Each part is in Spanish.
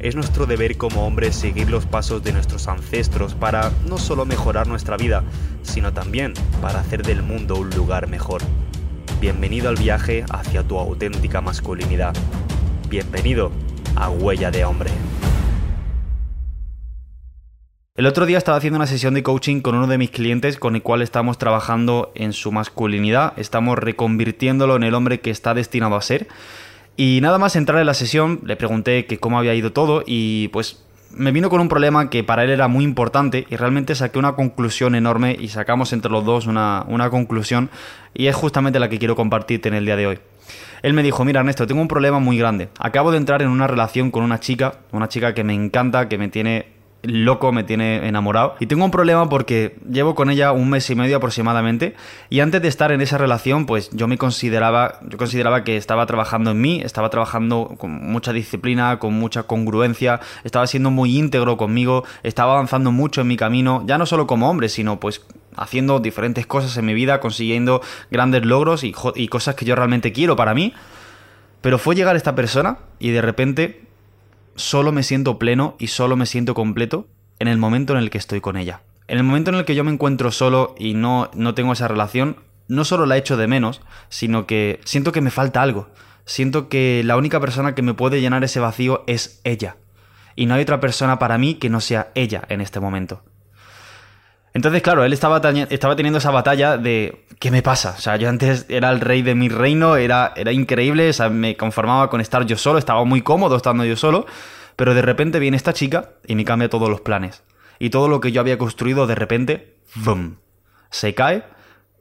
es nuestro deber como hombres seguir los pasos de nuestros ancestros para no solo mejorar nuestra vida, sino también para hacer del mundo un lugar mejor. Bienvenido al viaje hacia tu auténtica masculinidad. Bienvenido a Huella de Hombre. El otro día estaba haciendo una sesión de coaching con uno de mis clientes con el cual estamos trabajando en su masculinidad, estamos reconvirtiéndolo en el hombre que está destinado a ser. Y nada más entrar en la sesión, le pregunté que cómo había ido todo y pues me vino con un problema que para él era muy importante y realmente saqué una conclusión enorme y sacamos entre los dos una, una conclusión y es justamente la que quiero compartirte en el día de hoy. Él me dijo, mira Ernesto, tengo un problema muy grande. Acabo de entrar en una relación con una chica, una chica que me encanta, que me tiene loco, me tiene enamorado. Y tengo un problema porque llevo con ella un mes y medio aproximadamente. Y antes de estar en esa relación, pues yo me consideraba, yo consideraba que estaba trabajando en mí, estaba trabajando con mucha disciplina, con mucha congruencia, estaba siendo muy íntegro conmigo, estaba avanzando mucho en mi camino, ya no solo como hombre, sino pues haciendo diferentes cosas en mi vida, consiguiendo grandes logros y, y cosas que yo realmente quiero para mí. Pero fue llegar esta persona y de repente solo me siento pleno y solo me siento completo en el momento en el que estoy con ella. En el momento en el que yo me encuentro solo y no, no tengo esa relación, no solo la echo de menos, sino que siento que me falta algo. Siento que la única persona que me puede llenar ese vacío es ella. Y no hay otra persona para mí que no sea ella en este momento. Entonces, claro, él estaba, estaba teniendo esa batalla de ¿qué me pasa? O sea, yo antes era el rey de mi reino, era, increíble, o sea, me conformaba con estar yo solo, estaba muy cómodo estando yo solo, pero de repente viene esta chica y me cambia todos los planes. Y todo lo que yo había construido de repente, ¡bum! Se cae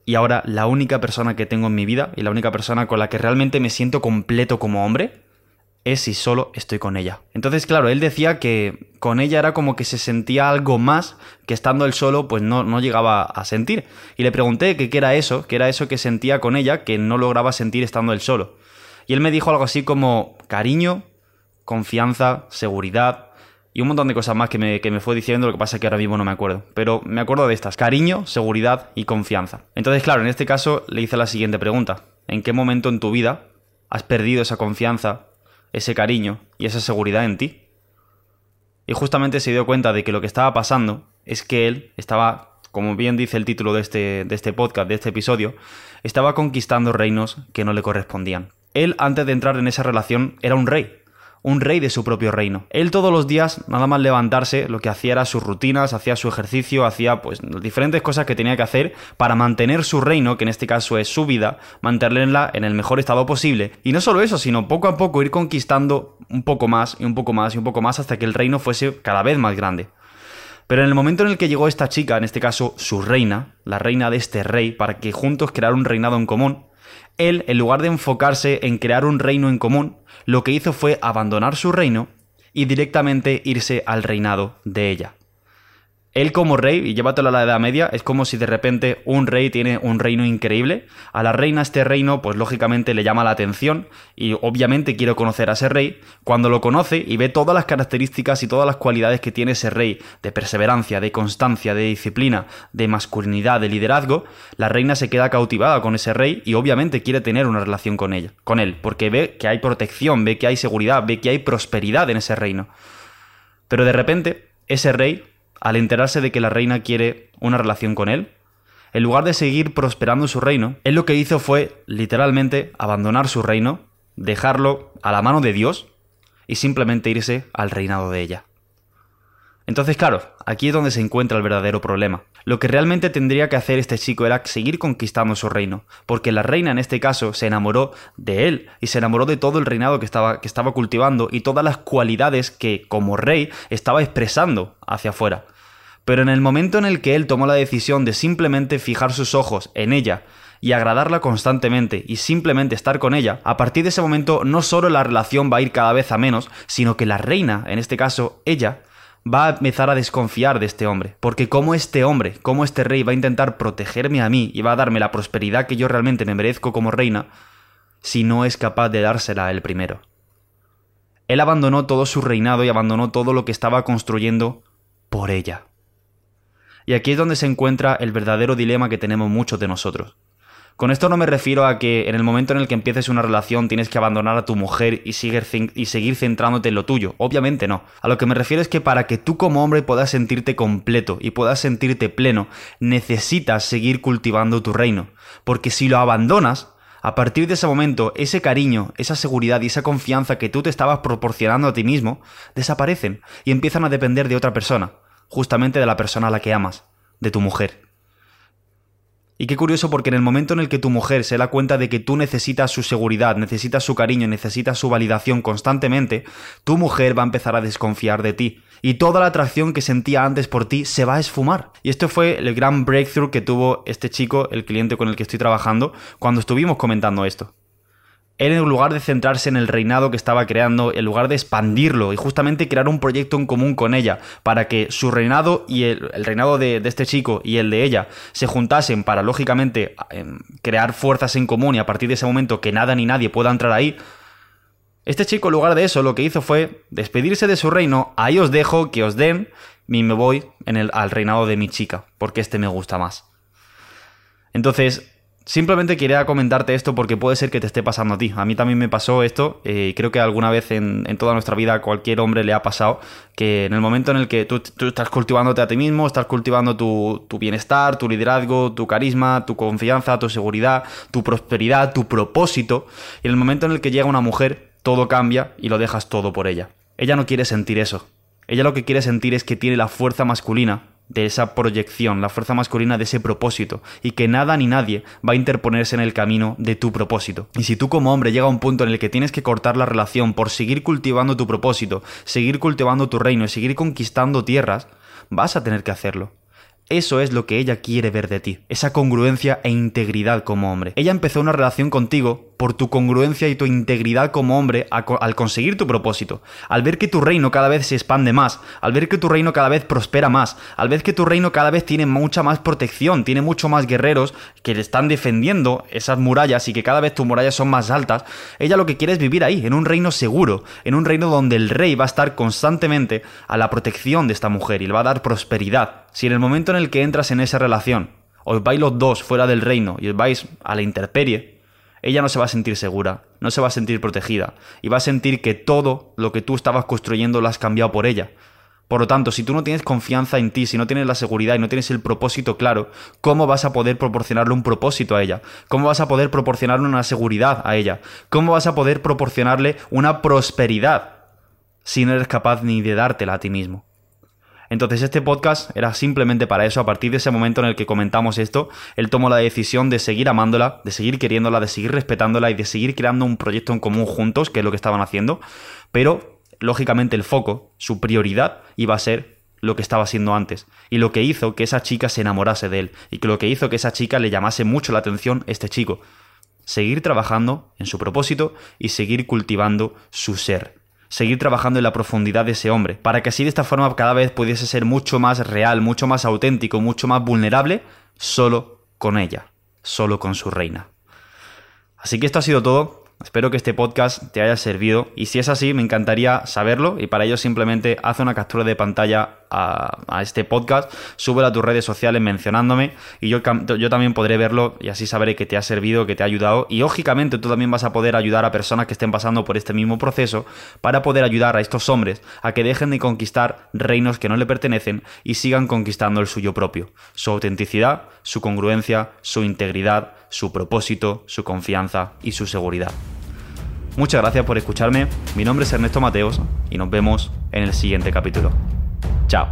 y ahora la única persona que tengo en mi vida y la única persona con la que realmente me siento completo como hombre es si solo estoy con ella. Entonces, claro, él decía que con ella era como que se sentía algo más que estando él solo, pues no, no llegaba a sentir. Y le pregunté qué era eso, qué era eso que sentía con ella que no lograba sentir estando él solo. Y él me dijo algo así como cariño, confianza, seguridad y un montón de cosas más que me, que me fue diciendo, lo que pasa es que ahora mismo no me acuerdo. Pero me acuerdo de estas, cariño, seguridad y confianza. Entonces, claro, en este caso le hice la siguiente pregunta. ¿En qué momento en tu vida has perdido esa confianza ese cariño y esa seguridad en ti. Y justamente se dio cuenta de que lo que estaba pasando es que él estaba, como bien dice el título de este, de este podcast, de este episodio, estaba conquistando reinos que no le correspondían. Él, antes de entrar en esa relación, era un rey, un rey de su propio reino. Él todos los días, nada más levantarse, lo que hacía era sus rutinas, hacía su ejercicio, hacía pues diferentes cosas que tenía que hacer para mantener su reino, que en este caso es su vida, mantenerla en el mejor estado posible. Y no solo eso, sino poco a poco ir conquistando un poco más y un poco más y un poco más hasta que el reino fuese cada vez más grande. Pero en el momento en el que llegó esta chica, en este caso su reina, la reina de este rey, para que juntos crearan un reinado en común, él, en lugar de enfocarse en crear un reino en común, lo que hizo fue abandonar su reino y directamente irse al reinado de ella. Él como rey, y llévatelo a la Edad Media, es como si de repente un rey tiene un reino increíble. A la reina este reino, pues lógicamente le llama la atención y obviamente quiere conocer a ese rey. Cuando lo conoce y ve todas las características y todas las cualidades que tiene ese rey, de perseverancia, de constancia, de disciplina, de masculinidad, de liderazgo, la reina se queda cautivada con ese rey y obviamente quiere tener una relación con ella, con él, porque ve que hay protección, ve que hay seguridad, ve que hay prosperidad en ese reino. Pero de repente, ese rey al enterarse de que la reina quiere una relación con él, en lugar de seguir prosperando su reino, él lo que hizo fue literalmente abandonar su reino, dejarlo a la mano de Dios y simplemente irse al reinado de ella. Entonces, claro, aquí es donde se encuentra el verdadero problema. Lo que realmente tendría que hacer este chico era seguir conquistando su reino, porque la reina en este caso se enamoró de él y se enamoró de todo el reinado que estaba, que estaba cultivando y todas las cualidades que como rey estaba expresando hacia afuera. Pero en el momento en el que él tomó la decisión de simplemente fijar sus ojos en ella y agradarla constantemente y simplemente estar con ella, a partir de ese momento no solo la relación va a ir cada vez a menos, sino que la reina, en este caso ella, va a empezar a desconfiar de este hombre. Porque como este hombre, como este rey va a intentar protegerme a mí y va a darme la prosperidad que yo realmente me merezco como reina, si no es capaz de dársela él primero. Él abandonó todo su reinado y abandonó todo lo que estaba construyendo por ella. Y aquí es donde se encuentra el verdadero dilema que tenemos muchos de nosotros. Con esto no me refiero a que en el momento en el que empieces una relación tienes que abandonar a tu mujer y, seguir centrándote en lo tuyo. Obviamente no. A lo que me refiero es que para que tú como hombre puedas sentirte completo y puedas sentirte pleno, necesitas seguir cultivando tu reino. Porque si lo abandonas, a partir de ese momento, ese cariño, esa seguridad y esa confianza que tú te estabas proporcionando a ti mismo, desaparecen y empiezan a depender de otra persona, justamente de la persona a la que amas, de tu mujer. Y qué curioso porque en el momento en el que tu mujer se da cuenta de que tú necesitas su seguridad, necesitas su cariño, necesitas su validación constantemente, tu mujer va a empezar a desconfiar de ti. Y toda la atracción que sentía antes por ti se va a esfumar. Y esto fue el gran breakthrough que tuvo este chico, el cliente con el que estoy trabajando, cuando estuvimos comentando esto. Él en lugar de centrarse en el reinado que estaba creando, en lugar de expandirlo y justamente crear un proyecto en común con ella, para que su reinado y el, reinado de, este chico y el de ella se juntasen para, lógicamente, em, crear fuerzas en común y a partir de ese momento que nada ni nadie pueda entrar ahí, este chico en lugar de eso lo que hizo fue despedirse de su reino, ahí os dejo que os den y me voy el, al reinado de mi chica, porque este me gusta más. Entonces, Simplemente quería comentarte esto porque puede ser que te esté pasando a ti. A mí también me pasó esto eh, y creo que alguna vez en, toda nuestra vida a cualquier hombre le ha pasado que en el momento en el que tú, estás cultivándote a ti mismo, estás cultivando tu, tu, bienestar, tu liderazgo, tu carisma, tu confianza, tu seguridad, tu prosperidad, tu propósito, y en el momento en el que llega una mujer, todo cambia y lo dejas todo por ella. Ella no quiere sentir eso. Ella lo que quiere sentir es que tiene la fuerza masculina de esa proyección, la fuerza masculina de ese propósito, y que nada ni nadie va a interponerse en el camino de tu propósito. Y si tú como hombre llega a un punto en el que tienes que cortar la relación por seguir cultivando tu propósito, seguir cultivando tu reino y seguir conquistando tierras, vas a tener que hacerlo. Eso es lo que ella quiere ver de ti, esa congruencia e integridad como hombre. Ella empezó una relación contigo por tu congruencia y tu integridad como hombre al conseguir tu propósito, al ver que tu reino cada vez se expande más, al ver que tu reino cada vez prospera más, al ver que tu reino cada vez tiene mucha más protección, tiene mucho más guerreros que le están defendiendo esas murallas y que cada vez tus murallas son más altas, ella lo que quiere es vivir ahí, en un reino seguro, en un reino donde el rey va a estar constantemente a la protección de esta mujer y le va a dar prosperidad. Si en el momento en el que entras en esa relación, os vais los dos fuera del reino y os vais a la interperie, ella no se va a sentir segura, no se va a sentir protegida, y va a sentir que todo lo que tú estabas construyendo lo has cambiado por ella. Por lo tanto, si tú no tienes confianza en ti, si no tienes la seguridad y no tienes el propósito claro, ¿cómo vas a poder proporcionarle un propósito a ella? ¿Cómo vas a poder proporcionarle una seguridad a ella? ¿Cómo vas a poder proporcionarle una prosperidad si no eres capaz ni de dártela a ti mismo? Entonces este podcast era simplemente para eso. A partir de ese momento en el que comentamos esto, él tomó la decisión de seguir amándola, de seguir queriéndola, de seguir respetándola y de seguir creando un proyecto en común juntos, que es lo que estaban haciendo. Pero, lógicamente, el foco, su prioridad, iba a ser lo que estaba haciendo antes. Y lo que hizo que esa chica se enamorase de él. Y que lo que hizo que esa chica le llamase mucho la atención este chico. Seguir trabajando en su propósito y seguir cultivando su ser seguir trabajando en la profundidad de ese hombre, para que así de esta forma cada vez pudiese ser mucho más real, mucho más auténtico, mucho más vulnerable, solo con ella, solo con su reina. Así que esto ha sido todo. Espero que este podcast te haya servido y si es así me encantaría saberlo y para ello simplemente haz una captura de pantalla a, este podcast, súbelo a tus redes sociales mencionándome y yo, yo también podré verlo y así sabré que te ha servido, que te ha ayudado y lógicamente tú también vas a poder ayudar a personas que estén pasando por este mismo proceso para poder ayudar a estos hombres a que dejen de conquistar reinos que no le pertenecen y sigan conquistando el suyo propio, su autenticidad, su congruencia, su integridad, su propósito, su confianza y su seguridad. Muchas gracias por escucharme, mi nombre es Ernesto Mateos y nos vemos en el siguiente capítulo. 加。